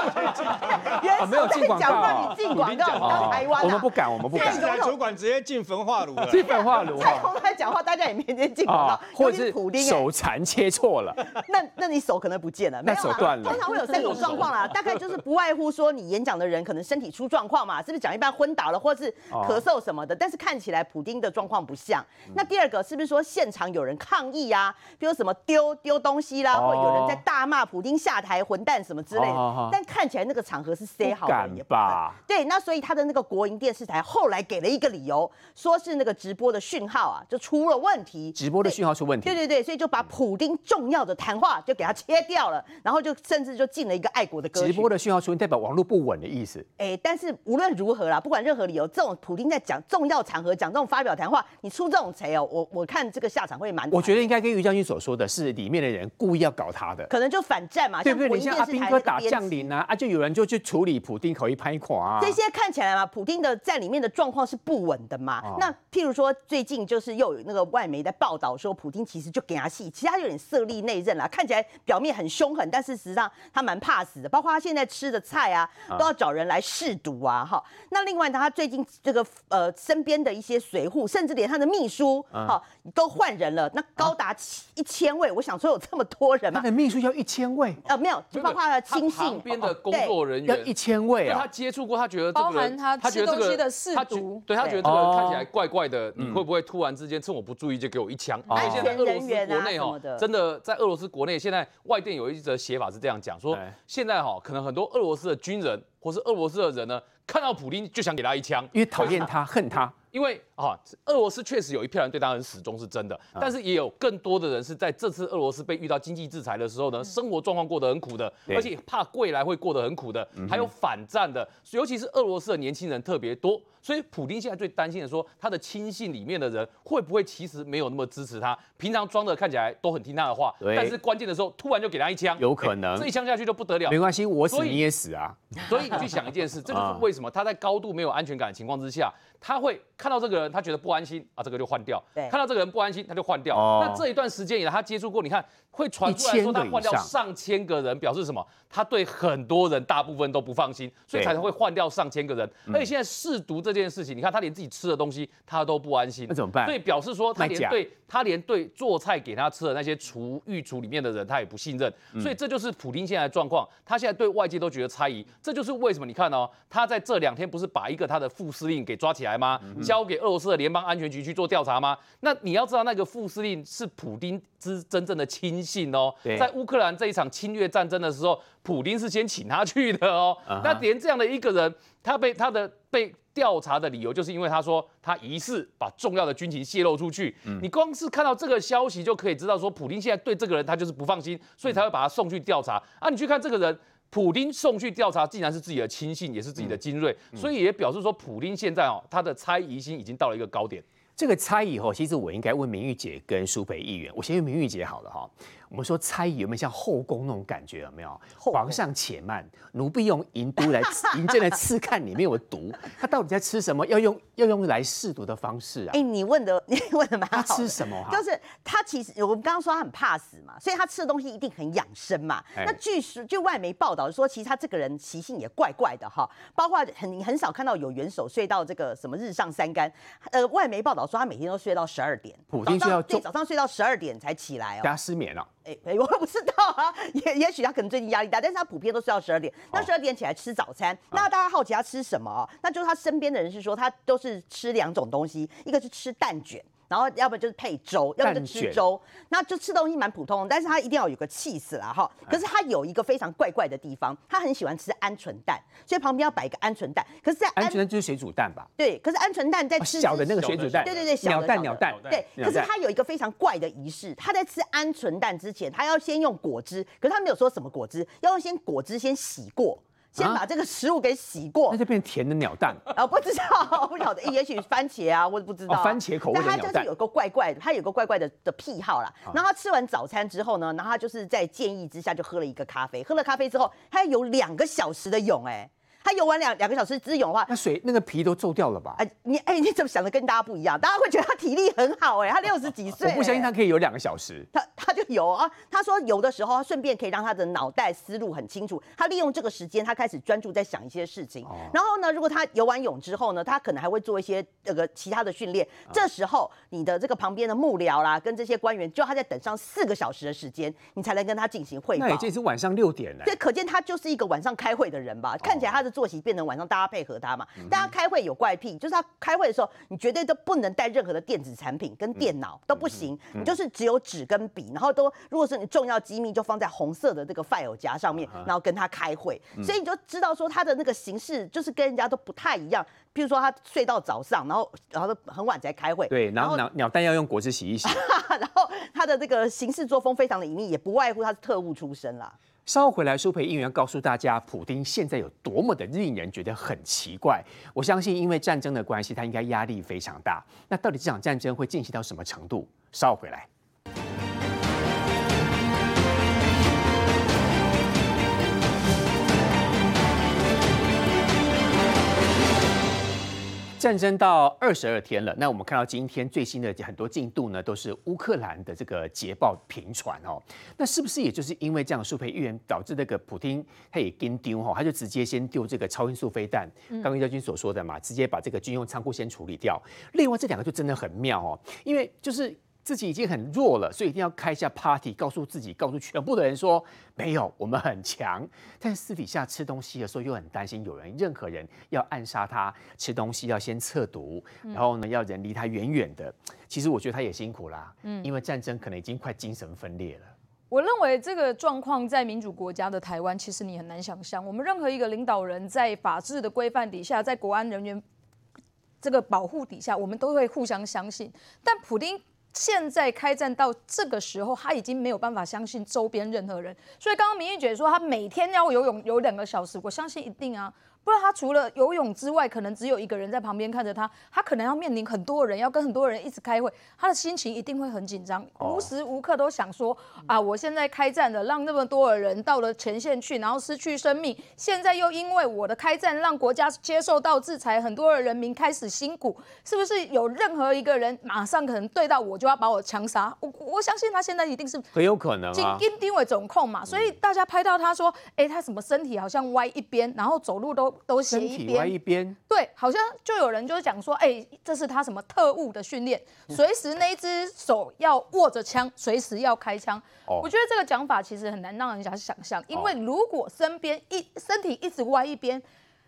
元首在讲话，你进广告，当台湾啊？我们不敢，我们不敢。现在主管直接进焚化炉了。进焚化炉。蔡总统讲话，大家也面前进广告，或者是手残切错了。那那你手可能不见了，那手断了。通常会有三种状况啦，大概就是不外乎说你演讲的人可能身体出状况嘛，是不是讲一半昏倒了，或者是咳嗽什么的？但是看起来普丁的状况不像。那第二个是不是说现场有人抗议啊？比如什么丢丢东西啦，或者有人在大骂普丁下台混蛋什么之类的。但看起来那个场合是塞好的，也吧？对，那所以他的那个国营电视台后来给了一个理由，说是那个直播的讯号啊，就出了问题。直播的讯号出问题。对对对，所以就把普丁重要的谈话就给他切掉了，然后就甚至就进了一个爱国的歌曲。直播的讯号出问题，代表网络不稳的意思。哎，但是无论如何啦，不管任何理由，这种普丁在讲重要场合讲这种发表谈话，你出这种贼哦，我我看这个下场会蛮。我觉得应该跟于将军所说的是，里面的人故意要搞他的，可能就反战嘛，对不对？你像阿兵哥打将领啊，啊，就有人就去处理普丁口一拍垮啊。这些看起来嘛，普丁的在里面的状况是不稳的嘛。哦、那譬如说，最近就是又有那个外媒在报道说，普丁其实就给他戏，其实他有点色厉内荏啦，看起来表面很凶狠，但事实上他蛮怕死的。包括他现在吃的菜啊，都要找人来试毒啊。哈、哦，那另外呢，他最近这个呃身边的一些随扈，甚至连他的秘书哈、都换人了，那高达一千位。我想说有这么多人吗？他的秘书要一千位？呃，没有，就包括他的亲信。边的工作人员要一千位啊！他接触过，他觉得这个人，他觉得这个的试毒，对他觉得这个人看起来怪怪的，你会不会突然之间趁我不注意就给我一枪？因为现在俄罗斯国内哈，真的在俄罗斯国内，现在外电有一则写法是这样讲说，现在哈可能很多俄罗斯的军人或是俄罗斯的人呢，看到普丁就想给他一枪，因为讨厌他，恨他。因为啊，俄罗斯确实有一票人对他很始终，是真的。但是也有更多的人是在这次俄罗斯被遇到经济制裁的时候呢，生活状况过得很苦的，而且怕未来会过得很苦的，还有反战的，尤其是俄罗斯的年轻人特别多。所以普京现在最担心的说，他的亲信里面的人会不会其实没有那么支持他？平常装的看起来都很听他的话，但是关键的时候突然就给他一枪，有可能这一枪下去就不得了。没关系，我死你也死啊。所以你去想一件事，这就是 为什么他在高度没有安全感的情况之下。他会看到这个人，他觉得不安心啊，这个就换掉。对，看到这个人不安心，他就换掉。哦、那这一段时间以来，他接触过，你看会传出来说他换掉上千个人，表示什么？他对很多人大部分都不放心，所以才会换掉上千个人。而且现在试毒这件事情，你看他连自己吃的东西他都不安心，那怎么办？所以表示说他连对他连对做菜给他吃的那些厨御厨里面的人，他也不信任。所以这就是普丁现在的状况，他现在对外界都觉得猜疑。这就是为什么你看哦，他在这两天不是把一个他的副司令给抓起来。来吗？交给俄罗斯的联邦安全局去做调查吗？那你要知道，那个副司令是普丁之真正的亲信哦。在乌克兰这一场侵略战争的时候，普丁是先请他去的哦。Uh. 那连这样的一个人，他被他的被调查的理由，就是因为他说他疑似把重要的军情泄露出去。嗯、你光是看到这个消息，就可以知道说，普丁现在对这个人他就是不放心，所以才会把他送去调查。啊，你去看这个人。普丁送去调查，竟然是自己的亲信，也是自己的精锐，嗯、所以也表示说，普丁现在哦，他的猜疑心已经到了一个高点。这个猜疑哦，其实我应该问明玉姐跟苏培议员，我先问明玉姐好了哈。我们说猜疑有没有像后宫那种感觉？有没有？皇上且慢，奴婢用银都来 银针来刺看里面有毒，他到底在吃什么？要用要用来试毒的方式啊？哎，你问的 你问的蛮好。他吃什么？就是他其实我们刚刚说他很怕死嘛，所以他吃的东西一定很养生嘛。那据说就外媒报道说，其实他这个人习性也怪怪的哈，包括很很少看到有元首睡到这个什么日上三竿。呃，外媒报道说他每天都睡到十二点，普京睡到对早上睡到十二点才起来哦，他失眠了。哎欸，我不知道啊，也也许他可能最近压力大，但是他普遍都睡到十二点，那十二点起来吃早餐，哦、那大家好奇他吃什么？那就是他身边的人是说他都是吃两种东西，一个是吃蛋卷。然后要不就是配粥，要不就吃粥，那就吃东西蛮普通，但是他一定要有个气势啦哈。可是他有一个非常怪怪的地方，他很喜欢吃鹌鹑蛋，所以旁边要摆一个鹌鹑蛋。可是，在鹌鹑蛋就是水煮蛋吧？对，可是鹌鹑蛋在吃小的那个水煮蛋，对对对，鸟蛋鸟蛋。对，可是他有一个非常怪的仪式，他在吃鹌鹑蛋之前，他要先用果汁，可是他没有说什么果汁，要用先果汁先洗过。先把这个食物给洗过，那就变甜的鸟蛋。啊，不知道，不晓得，也许番茄啊，我也不知道。番茄口味的鸟蛋。但他就是有个怪怪的，他有个怪怪的的癖好啦。然后他吃完早餐之后呢，然后他就是在建议之下就喝了一个咖啡，喝了咖啡之后，他有两个小时的泳，哎。他游完两两个小时之泳的话，那水那个皮都皱掉了吧？哎，你哎，你怎么想的跟大家不一样？大家会觉得他体力很好哎，他 六十几岁，我不相信他可以游两个小时。他他就游啊，他说游的时候，他顺便可以让他的脑袋思路很清楚。他利用这个时间，他开始专注在想一些事情。然后呢，如果他游完泳之后呢，他可能还会做一些那个其他的训练。这时候，你的这个旁边的幕僚啦，跟这些官员，就要他在等上四个小时的时间，你才能跟他进行汇报。那已经是晚上六点了。这可见他就是一个晚上开会的人吧？看起来他的作息变成晚上大。家配合他嘛？大家开会有怪癖，就是他开会的时候，你绝对都不能带任何的电子产品跟电脑都不行，你就是只有纸跟笔，然后都如果是你重要机密，就放在红色的这个 file 夹上面，然后跟他开会，所以你就知道说他的那个形式就是跟人家都不太一样。譬如说他睡到早上，然后然后很晚才开会，对，然后鸟鸟蛋要用果汁洗一洗，然后他的这个行事作风非常的隐秘，也不外乎他是特务出身啦。稍后回来，苏培议员告诉大家，普丁现在有多么的令人觉得很奇怪。我相信，因为战争的关系，他应该压力非常大。那到底这场战争会进行到什么程度？稍后回来。战争到二十二天了，那我们看到今天最新的很多进度呢，都是乌克兰的这个捷报频传哦。那是不是也就是因为这样，舒培预言导致那个普京他也跟丢哈，他就直接先丢这个超音速飞弹，刚刚将军所说的嘛，直接把这个军用仓库先处理掉。另外这两个就真的很妙哦，因为就是。自己已经很弱了，所以一定要开一下 party，告诉自己，告诉全部的人说没有，我们很强。但私底下吃东西的时候又很担心有人，任何人要暗杀他，吃东西要先测毒，然后呢要人离他远远的。其实我觉得他也辛苦啦，嗯，因为战争可能已经快精神分裂了。我认为这个状况在民主国家的台湾，其实你很难想象，我们任何一个领导人在法治的规范底下，在国安人员这个保护底下，我们都会互相相信。但普丁。现在开战到这个时候，他已经没有办法相信周边任何人，所以刚刚明玉姐说他每天要游泳游两个小时，我相信一定啊。不然他除了游泳之外，可能只有一个人在旁边看着他，他可能要面临很多人，要跟很多人一直开会，他的心情一定会很紧张，无时无刻都想说啊，我现在开战了，让那么多的人到了前线去，然后失去生命，现在又因为我的开战让国家接受到制裁，很多的人民开始辛苦，是不是有任何一个人马上可能对到我就要把我枪杀？我我相信他现在一定是很有可能啊，因因为总控嘛，所以大家拍到他说，哎，他什么身体好像歪一边，然后走路都。都斜一边，一边，对，好像就有人就是讲说，哎、欸，这是他什么特务的训练，随时那一只手要握着枪，随时要开枪。哦、我觉得这个讲法其实很难让人家想象，因为如果身边一身体一直歪一边，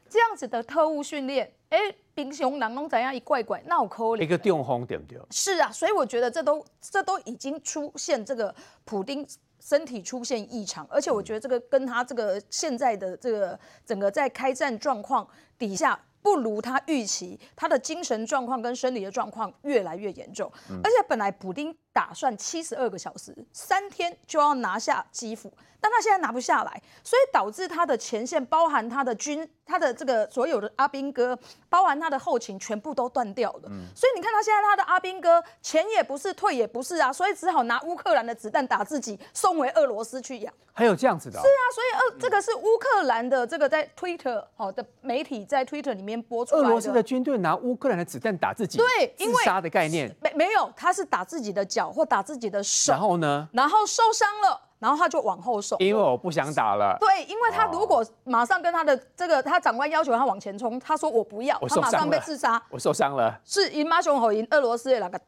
这样子的特务训练，哎、欸，兵凶狼龙怎样一怪怪，那我扣一个电风对不对？是啊，所以我觉得这都这都已经出现这个普丁。身体出现异常，而且我觉得这个跟他这个现在的这个整个在开战状况底下不如他预期，他的精神状况跟生理的状况越来越严重，而且本来补丁打算七十二个小时，三天就要拿下基辅。但他现在拿不下来，所以导致他的前线，包含他的军，他的这个所有的阿兵哥，包含他的后勤，全部都断掉了。嗯、所以你看他现在他的阿兵哥前也不是，退也不是啊，所以只好拿乌克兰的子弹打自己，送回俄罗斯去养。还有这样子的、哦？是啊，所以呃，这个是乌克兰的这个在 Twitter 好的媒体在 Twitter 里面播出来的。俄罗斯的军队拿乌克兰的子弹打自己，对，自杀的概念没没有，他是打自己的脚或打自己的手，然后呢？然后受伤了。然后他就往后送，因为我不想打了。对，因为他如果马上跟他的这个他长官要求他往前冲，他说我不要，他马上被自杀。我受伤了。是英马雄和赢俄罗斯的那个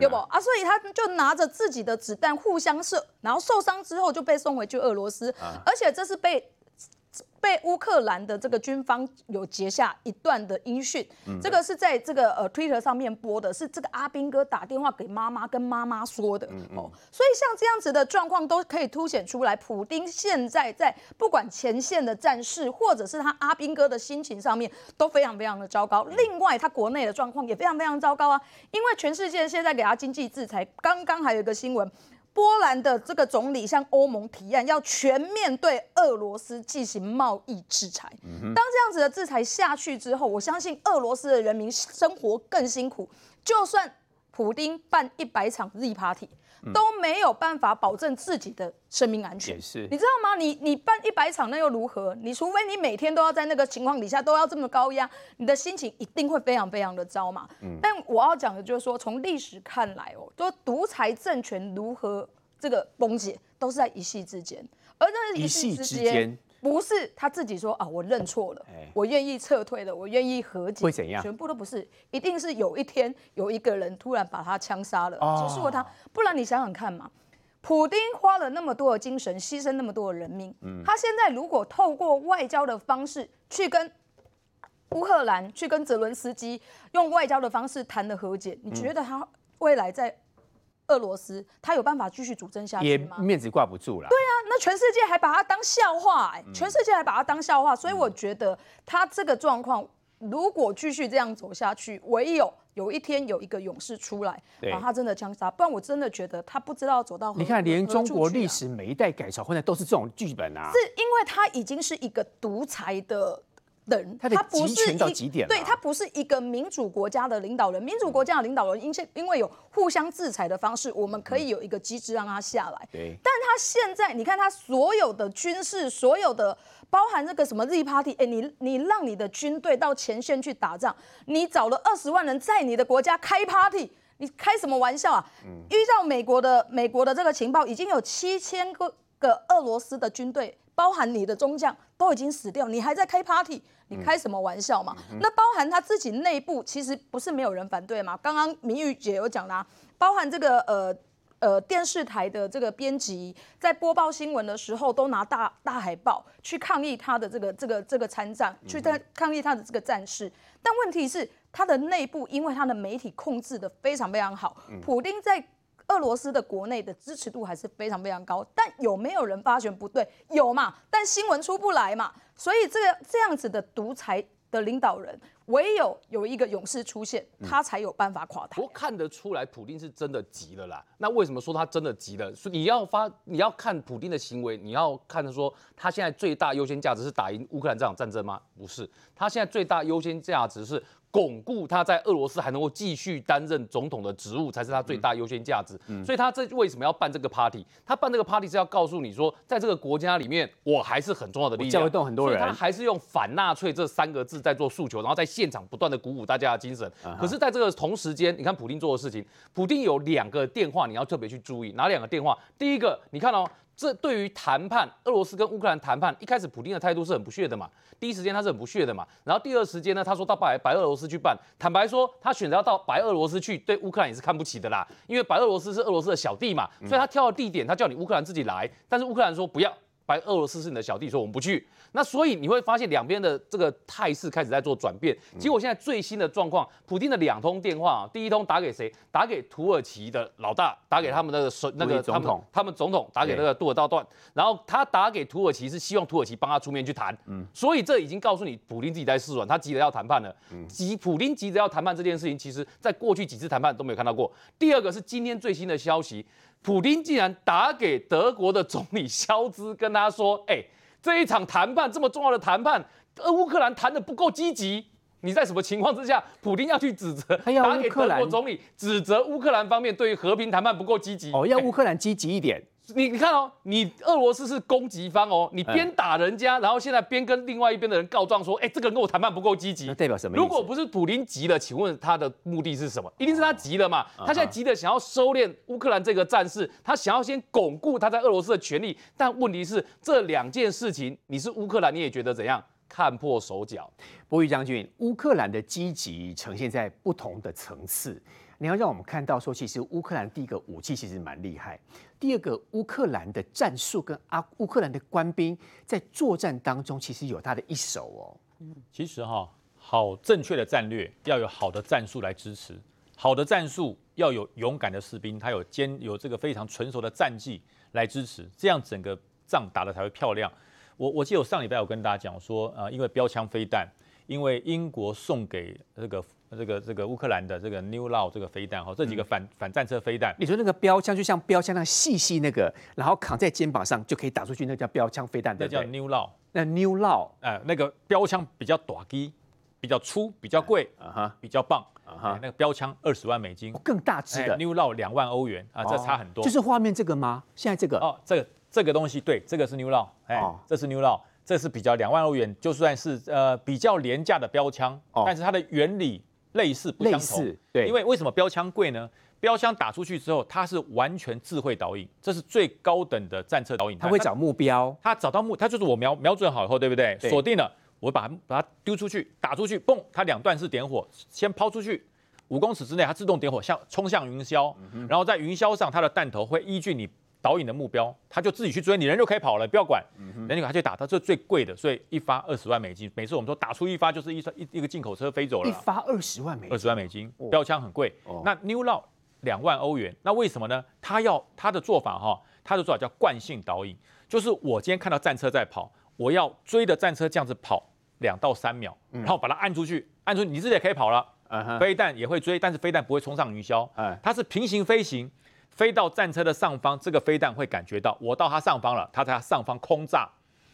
对不？啊，所以他就拿着自己的子弹互相射，然后受伤之后就被送回去俄罗斯，啊、而且这是被。被乌克兰的这个军方有截下一段的音讯，嗯、这个是在这个呃 Twitter 上面播的，是这个阿兵哥打电话给妈妈跟妈妈说的。嗯嗯、哦，所以像这样子的状况都可以凸显出来，普丁现在在不管前线的战事，或者是他阿兵哥的心情上面都非常非常的糟糕。另外，他国内的状况也非常非常糟糕啊，因为全世界现在给他经济制裁，刚刚还有一个新闻。波兰的这个总理向欧盟提案，要全面对俄罗斯进行贸易制裁。当这样子的制裁下去之后，我相信俄罗斯的人民生活更辛苦。就算普丁办一百场 Z Party。都没有办法保证自己的生命安全，是你知道吗？你你办一百场那又如何？你除非你每天都要在那个情况底下都要这么高压，你的心情一定会非常非常的糟嘛。嗯，但我要讲的就是说，从历史看来哦，说独裁政权如何这个崩解，都是在一夕之间，而那一夕之间。不是他自己说啊，我认错了，我愿意撤退了，我愿意和解，会怎样？全部都不是，一定是有一天有一个人突然把他枪杀了，结束了他。不然你想想看嘛，普丁花了那么多的精神，牺牲那么多的人命，他现在如果透过外交的方式去跟乌克兰、去跟泽伦斯基用外交的方式谈的和解，你觉得他未来在？俄罗斯他有办法继续主政下去吗？也面子挂不住了。对啊，那全世界还把他当笑话哎、欸，全世界还把他当笑话，所以我觉得他这个状况如果继续这样走下去，唯有有一天有一个勇士出来把他真的枪杀，不然我真的觉得他不知道走到何。你看，连中国历史每一代改朝换代都是这种剧本啊，是因为他已经是一个独裁的。人，他不是一，对，他不是一个民主国家的领导人。民主国家的领导人，因因为有互相制裁的方式，我们可以有一个机制让他下来。对，但他现在，你看他所有的军事，所有的包含这个什么 Z Party，哎，你你让你的军队到前线去打仗，你找了二十万人在你的国家开 Party，你开什么玩笑啊？依照美国的美国的这个情报，已经有七千个个俄罗斯的军队。包含你的中将都已经死掉，你还在开 party，你开什么玩笑嘛？嗯、那包含他自己内部，其实不是没有人反对嘛？刚刚明玉姐有讲啦，包含这个呃呃电视台的这个编辑，在播报新闻的时候，都拿大大海报去抗议他的这个这个这个参战，去在抗议他的这个战事。但问题是，他的内部因为他的媒体控制的非常非常好，普丁在。俄罗斯的国内的支持度还是非常非常高，但有没有人发觉不对？有嘛？但新闻出不来嘛，所以这个这样子的独裁的领导人，唯有有一个勇士出现，他才有办法垮台。我看得出来，普京是真的急了啦。那为什么说他真的急了？所以你要发，你要看普京的行为，你要看的说，他现在最大优先价值是打赢乌克兰这场战争吗？不是，他现在最大优先价值是。巩固他在俄罗斯还能够继续担任总统的职务，才是他最大优先价值。嗯，所以他这为什么要办这个 party？他办这个 party 是要告诉你说，在这个国家里面，我还是很重要的力量，会动很多人。他还是用反纳粹这三个字在做诉求，然后在现场不断的鼓舞大家的精神。可是，在这个同时间，你看普丁做的事情，普丁有两个电话，你要特别去注意，哪两个电话？第一个，你看哦。这对于谈判，俄罗斯跟乌克兰谈判，一开始普京的态度是很不屑的嘛。第一时间他是很不屑的嘛。然后第二时间呢，他说到白白俄罗斯去办，坦白说，他选择要到白俄罗斯去，对乌克兰也是看不起的啦。因为白俄罗斯是俄罗斯的小弟嘛，所以他挑的地点，他叫你乌克兰自己来，但是乌克兰说不要。白俄罗斯是你的小弟，说我们不去。那所以你会发现两边的这个态势开始在做转变。结果现在最新的状况，普丁的两通电话啊，第一通打给谁？打给土耳其的老大，打给他们的首那个总统，他们总统打给那个杜尔道段。然后他打给土耳其是希望土耳其帮他出面去谈。嗯，所以这已经告诉你，普丁自己在示软，他急着要谈判了。急，普丁急着要谈判这件事情，其实在过去几次谈判都没有看到过。第二个是今天最新的消息。普京竟然打给德国的总理肖兹，跟他说：“哎、欸，这一场谈判这么重要的谈判，乌克兰谈的不够积极。你在什么情况之下，普京要去指责？打给德国总理，指责乌克兰方面对于和平谈判不够积极？哦，要乌克兰积极一点。”你你看哦，你俄罗斯是攻击方哦，你边打人家，然后现在边跟另外一边的人告状说，哎，这个人跟我谈判不够积极，那代表什么？如果不是普林急了，请问他的目的是什么？一定是他急了嘛？他现在急的想要收敛乌克兰这个战事，他想要先巩固他在俄罗斯的权利，但问题是这两件事情，你是乌克兰，你也觉得怎样？看破手脚。波玉将军，乌克兰的积极呈现在不同的层次。你要让我们看到说，其实乌克兰第一个武器其实蛮厉害，第二个乌克兰的战术跟阿乌克兰的官兵在作战当中其实有他的一手哦。嗯，其实哈，好正确的战略要有好的战术来支持，好的战术要有勇敢的士兵，他有坚有这个非常纯熟的战绩来支持，这样整个仗打得才会漂亮。我我记得我上礼拜有跟大家讲说，呃，因为标枪飞弹，因为英国送给这个。这个这个乌克兰的这个 New Law 这个飞弹哈，这几个反、嗯、反战车飞弹。你说那个标枪就像标枪那样细细那个，然后扛在肩膀上就可以打出去，那叫标枪飞弹，那叫 New Law。那 New Law，呃，那个标枪比较短机，比较粗，比较贵，啊哈，比较棒，啊哈，那个标枪二十万美金，更大只的 New Law 两万欧元啊，这差很多。就是画面这个吗？现在这个？哦，这个这个东西对，这个是 New Law，哎，这是 New Law。这是比较两万欧元，就算是呃比较廉价的标枪，哦、但是它的原理类似不相同。对，因为为什么标枪贵呢？标枪打出去之后，它是完全智慧导引，这是最高等的战车导引。它会找目标，它找到目，它就是我瞄瞄准好以后，对不对？锁定了，我把它把它丢出去，打出去，嘣，它两段式点火，先抛出去五公尺之内，它自动点火，向冲向云霄，然后在云霄上，它的弹头会依据你。导引的目标，他就自己去追，你人就可以跑了，不要管，人就他去打，他这最贵的，所以一发二十万美金。每次我们说打出一发就是一一一个进口车飞走了，一发二十万美金，二十万美金，标枪很贵。那 New Law 两万欧元，那为什么呢？他要他的做法哈，他的做法叫惯性导引，就是我今天看到战车在跑，我要追着战车这样子跑两到三秒，然后把它按出去，按出去你自己也可以跑了，飞弹也会追，但是飞弹不会冲上云霄，它是平行飞行。飞到战车的上方，这个飞弹会感觉到我到它上方了，它在它上方空炸，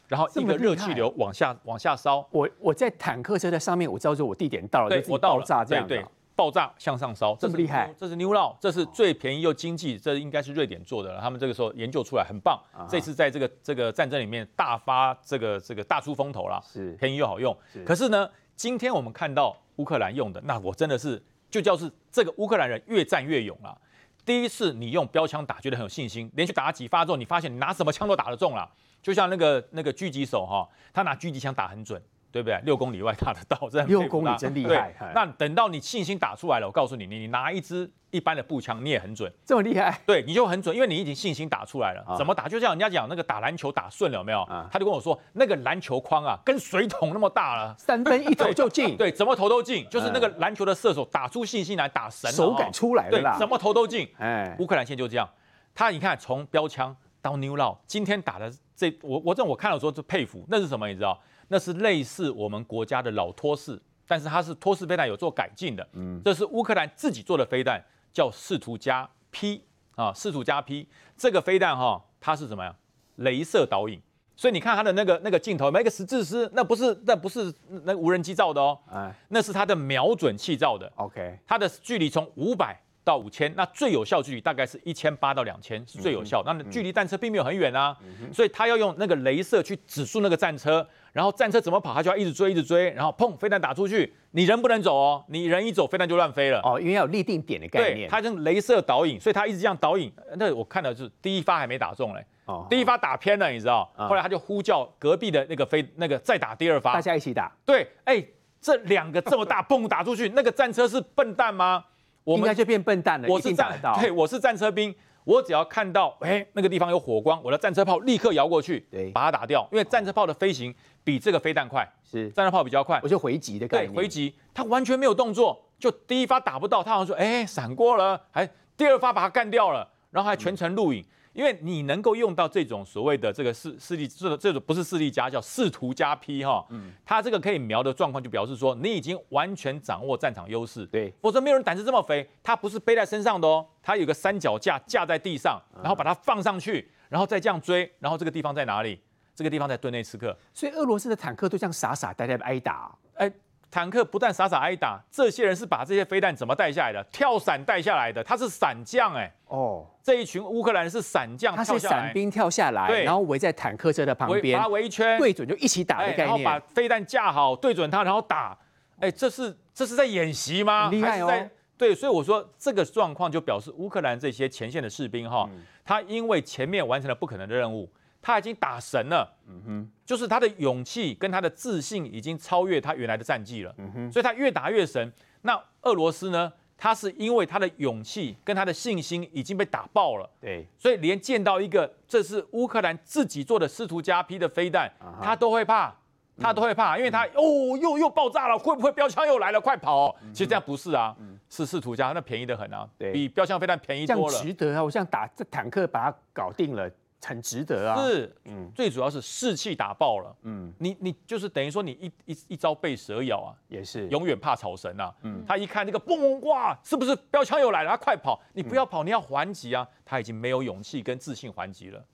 然后一个热气流往下往下烧。我我在坦克车在上面，我知道说我地点到了，对，我到了，炸这样，对，对，爆炸向上烧，这么厉害。这是 New Law，这是最便宜又经济，这应该是瑞典做的了。他们这个时候研究出来很棒，这次在这个这个战争里面大发这个这个大出风头了，是便宜又好用。可是呢，今天我们看到乌克兰用的，那我真的是就叫是这个乌克兰人越战越勇了。第一次你用标枪打，觉得很有信心，连续打了几发之后，你发现你拿什么枪都打得中了，就像那个那个狙击手哈，他拿狙击枪打很准，对不对？六公里外打得到，这样六公里真厉害。那等到你信心打出来了，我告诉你，你你拿一支。一般的步枪你也很准，这么厉害？对，你就很准，因为你已经信心打出来了。啊、怎么打？就像人家讲那个打篮球打顺了有没有？啊、他就跟我说，那个篮球框啊，跟水桶那么大了，三分一投就进。对，怎么投都进，就是那个篮球的射手打出信心来打神，手感出来了啦。对，怎么投都进。哎，乌克兰现在就这样，他你看从标枪到 New Law，今天打的这我我这我看了说就佩服，那是什么？你知道？那是类似我们国家的老托式，但是它是托式飞弹有做改进的。嗯，这是乌克兰自己做的飞弹。叫视图加 P 啊，视图加 P 这个飞弹哈，它是什么呀？镭射导引，所以你看它的那个那个镜头，那个十字师，那不是那不是那无人机造的哦，哎，那是它的瞄准器造的。OK，它的距离从五百到五千，那最有效距离大概是一千八到两千是最有效，那距离战车并没有很远啊，所以他要用那个镭射去指数那个战车。然后战车怎么跑，他就要一直追，一直追，然后砰，飞弹打出去，你人不能走哦，你人一走，飞弹就乱飞了哦，因为要有立定点的概念。对，它用镭射导引，所以他一直这样导引。那我看到是第一发还没打中嘞，哦，第一发打偏了，你知道？后来他就呼叫隔壁的那个飞那个再打第二发，大家一起打。对，哎，这两个这么大，砰打出去，那个战车是笨蛋吗？我们应该就变笨蛋了。我是战，对，我是战车兵。我只要看到哎那个地方有火光，我的战车炮立刻摇过去，对，把它打掉。因为战车炮的飞行比这个飞弹快，是战车炮比较快，我就回击的概念。对，回击，他完全没有动作，就第一发打不到，他好像说哎闪过了，还第二发把它干掉了，然后还全程录影。嗯因为你能够用到这种所谓的这个视视力，这这种不是视力加，叫视图加 P 哈，嗯，它这个可以瞄的状况，就表示说你已经完全掌握战场优势，对，否则没有人胆子这么肥，它不是背在身上的哦，它有个三脚架架在地上，然后把它放上去，然后再这样追，然后这个地方在哪里？这个地方在顿内茨克，所以俄罗斯的坦克都这样傻傻呆呆的挨打，哎。坦克不但傻傻挨打，这些人是把这些飞弹怎么带下来的？跳伞带下来的，他是伞将哎。哦，这一群乌克兰人是伞将，他是伞兵跳下来，然后围在坦克车的旁边，把他围一圈，对准就一起打的概念，然后把飞弹架好，对准他，然后打。哎，这是这是在演习吗？厉害哦。对，所以我说这个状况就表示乌克兰这些前线的士兵哈，他因为前面完成了不可能的任务。他已经打神了，嗯哼，就是他的勇气跟他的自信已经超越他原来的战绩了，嗯哼，所以他越打越神。那俄罗斯呢？他是因为他的勇气跟他的信心已经被打爆了，对，所以连见到一个这是乌克兰自己做的视图加 P 的飞弹，他都会怕，他都会怕，因为他哦又又爆炸了，会不会标枪又来了？快跑！其实这样不是啊，是视图加，那便宜的很啊，比标枪飞弹便宜多了，值得啊！我想打这坦克把它搞定了。很值得啊。是，嗯，最主要是士气打爆了，嗯，你你就是等于说你一一一朝被蛇咬啊，也是。永远怕草绳啊，嗯，他一看那个嘣哇，是不是标枪又来了？他快跑，你不要跑，你要还击啊，他已经没有勇气跟自信还击了。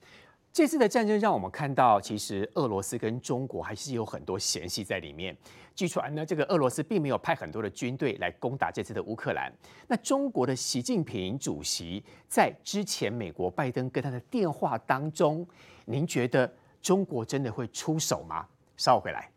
这次的战争让我们看到，其实俄罗斯跟中国还是有很多嫌隙在里面。据传呢，这个俄罗斯并没有派很多的军队来攻打这次的乌克兰。那中国的习近平主席在之前美国拜登跟他的电话当中，您觉得中国真的会出手吗？稍后回来。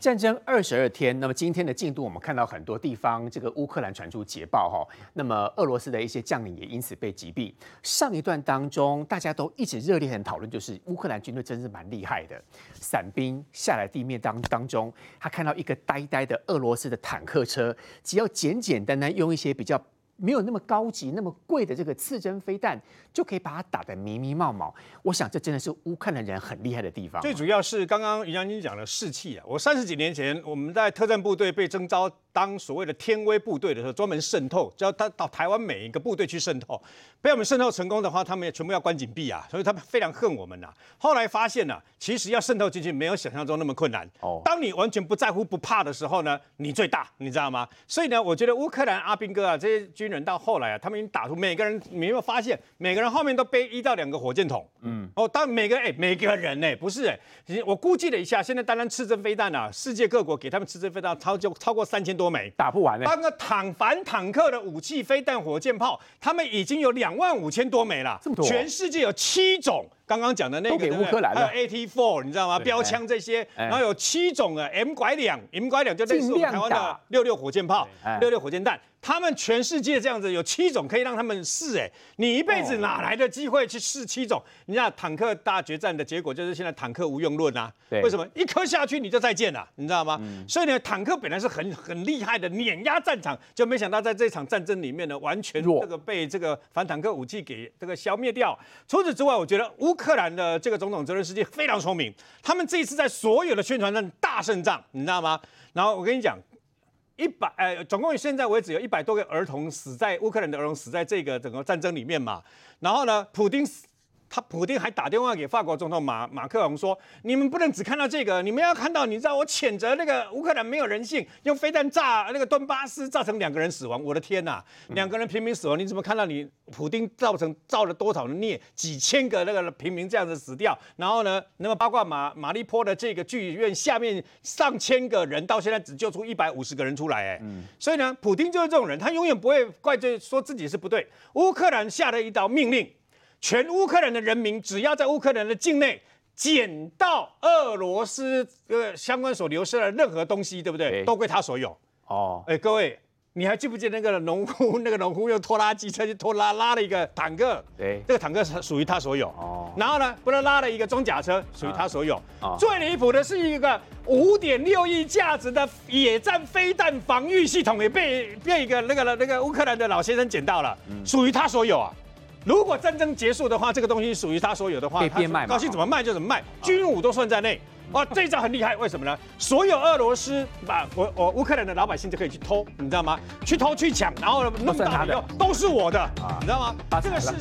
战争二十二天，那么今天的进度，我们看到很多地方，这个乌克兰传出捷报哈，那么俄罗斯的一些将领也因此被击毙。上一段当中，大家都一直热烈很讨论，就是乌克兰军队真是蛮厉害的，伞兵下来地面当当中，他看到一个呆呆的俄罗斯的坦克车，只要简简单单用一些比较。没有那么高级、那么贵的这个刺针飞弹，就可以把它打得迷迷茫茫。我想这真的是乌克兰人很厉害的地方。最主要是刚刚于将军讲的士气啊！我三十几年前我们在特战部队被征召当所谓的天威部队的时候，专门渗透，只要他到台湾每一个部队去渗透，被我们渗透成功的话，他们也全部要关紧闭啊，所以他们非常恨我们呐、啊。后来发现呢、啊，其实要渗透进去没有想象中那么困难。哦，当你完全不在乎、不怕的时候呢，你最大，你知道吗？所以呢，我觉得乌克兰阿兵哥啊这些军。人到后来啊，他们已经打出每个人，你有没有发现每个人后面都背一到两个火箭筒？嗯，哦，当每个哎、欸、每个人哎、欸、不是哎、欸，我估计了一下，现在单单刺针飞弹啊，世界各国给他们刺针飞弹超就超过三千多枚，打不完的、欸。当个坦反坦克的武器、飞弹、火箭炮，他们已经有两万五千多枚了，这么多，全世界有七种。刚刚讲的那个，给乌克兰还有 AT4，你知道吗？标枪这些，然后有七种的 M 拐两，M 拐两就类似我们台湾的六六火箭炮、六六火箭弹。他们全世界这样子有七种可以让他们试，哎，你一辈子哪来的机会去试七种？你知道坦克大决战的结果就是现在坦克无用论啊？为什么？一颗下去你就再见了，你知道吗？所以呢，坦克本来是很很厉害的碾压战场，就没想到在这场战争里面呢，完全这个被这个反坦克武器给这个消灭掉。除此之外，我觉得乌。乌克兰的这个总统泽连斯基非常聪明，他们这一次在所有的宣传上大胜仗，你知道吗？然后我跟你讲，一百呃，总共现在为止有一百多个儿童死在乌克兰的儿童死在这个整个战争里面嘛。然后呢，普丁。他普丁还打电话给法国总统马马克龙说：“你们不能只看到这个，你们要看到，你知道我谴责那个乌克兰没有人性，用飞弹炸那个顿巴斯，造成两个人死亡。我的天呐，两个人平民死亡，你怎么看到你普丁造成造了多少的孽？几千个那个平民这样子死掉，然后呢，那么包括马马利坡的这个剧院下面上千个人，到现在只救出一百五十个人出来，哎，所以呢，普丁就是这种人，他永远不会怪罪说自己是不对。乌克兰下了一道命令。”全乌克兰的人民，只要在乌克兰的境内捡到俄罗斯呃相关所流失的任何东西，对不对？都归他所有。哦，哎，各位，你还记不记得那个农夫？那个农夫用拖拉机车去拖拉拉了一个坦克，对，这个坦克是属于他所有。哦，然后呢，不能拉了一个装甲车，属于他所有。哦，最离谱的是一个五点六亿价值的野战飞弹防御系统，也被被一个那个那个乌克兰的老先生捡到了，属于他所有啊。如果战争结束的话，这个东西属于他所有的话，他高兴怎么卖就怎么卖，军武都算在内。哇，这一招很厉害，为什么呢？所有俄罗斯把我我乌克兰的老百姓就可以去偷，你知道吗？去偷去抢，然后弄到以后都是我的，你知道吗？这个事。